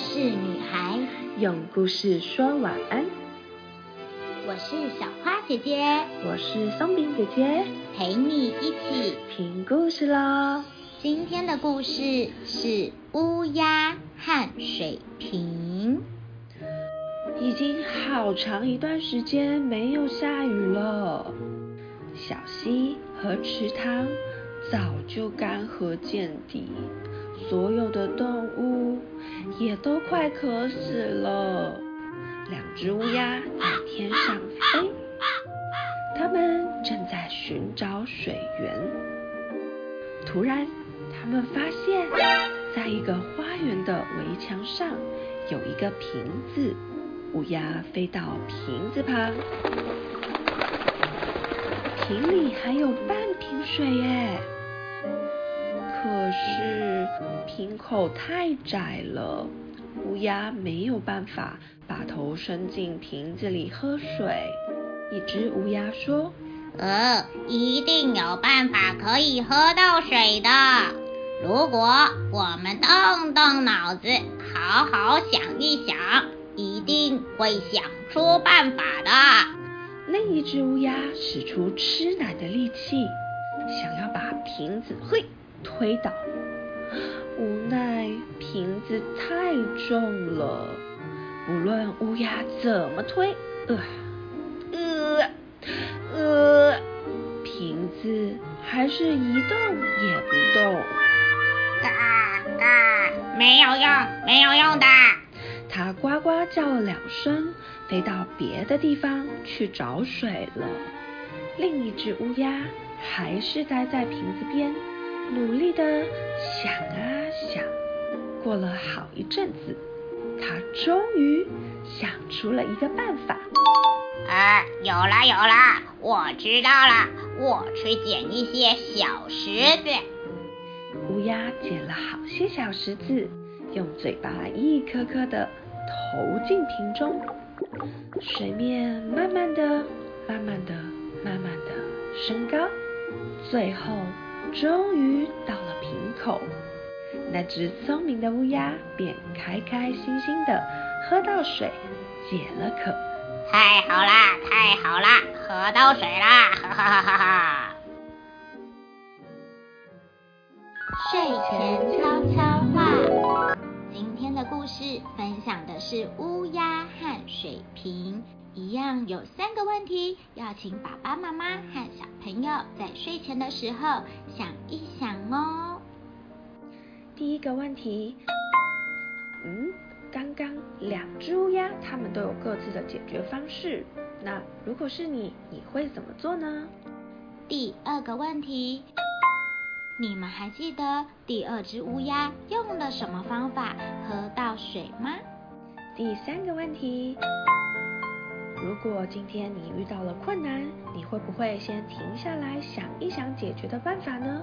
事女孩，用故事说晚安。我是小花姐姐，我是松饼姐姐，陪你一起听故事喽。今天的故事是乌鸦和水瓶。已经好长一段时间没有下雨了，小溪和池塘早就干涸见底，所有的动物也都快渴死了。两只乌鸦在天上飞，它们正在寻找水源。突然，它们发现，在一个花园的围墙上有一个瓶子。乌鸦飞到瓶子旁，瓶里还有半瓶水耶。可是瓶口太窄了，乌鸦没有办法把头伸进瓶子里喝水。一只乌鸦说：“呃，一定有办法可以喝到水的。如果我们动动脑子，好好想一想。”一定会想出办法的。另一只乌鸦使出吃奶的力气，想要把瓶子嘿推倒，无奈瓶子太重了，无论乌鸦怎么推，呃呃呃，瓶子还是一动也不动。嘎嘎，没有用，没有用的。它呱呱叫了两声，飞到别的地方去找水了。另一只乌鸦还是待在瓶子边，努力的想啊想。过了好一阵子，他终于想出了一个办法。啊，有了有了，我知道了，我去捡一些小石子。乌鸦捡了好些小石子，用嘴巴一颗颗的。投进瓶中，水面慢慢的、慢慢的、慢慢的升高，最后终于到了瓶口。那只聪明的乌鸦便开开心心的喝到水，解了渴。太好啦，太好啦，喝到水啦！哈哈哈哈！睡前悄悄话。今天的故事分享的是乌鸦和水瓶，一样有三个问题，要请爸爸妈妈和小朋友在睡前的时候想一想哦。第一个问题，嗯，刚刚两只乌鸦，它们都有各自的解决方式，那如果是你，你会怎么做呢？第二个问题。你们还记得第二只乌鸦用了什么方法喝到水吗？第三个问题，如果今天你遇到了困难，你会不会先停下来想一想解决的办法呢？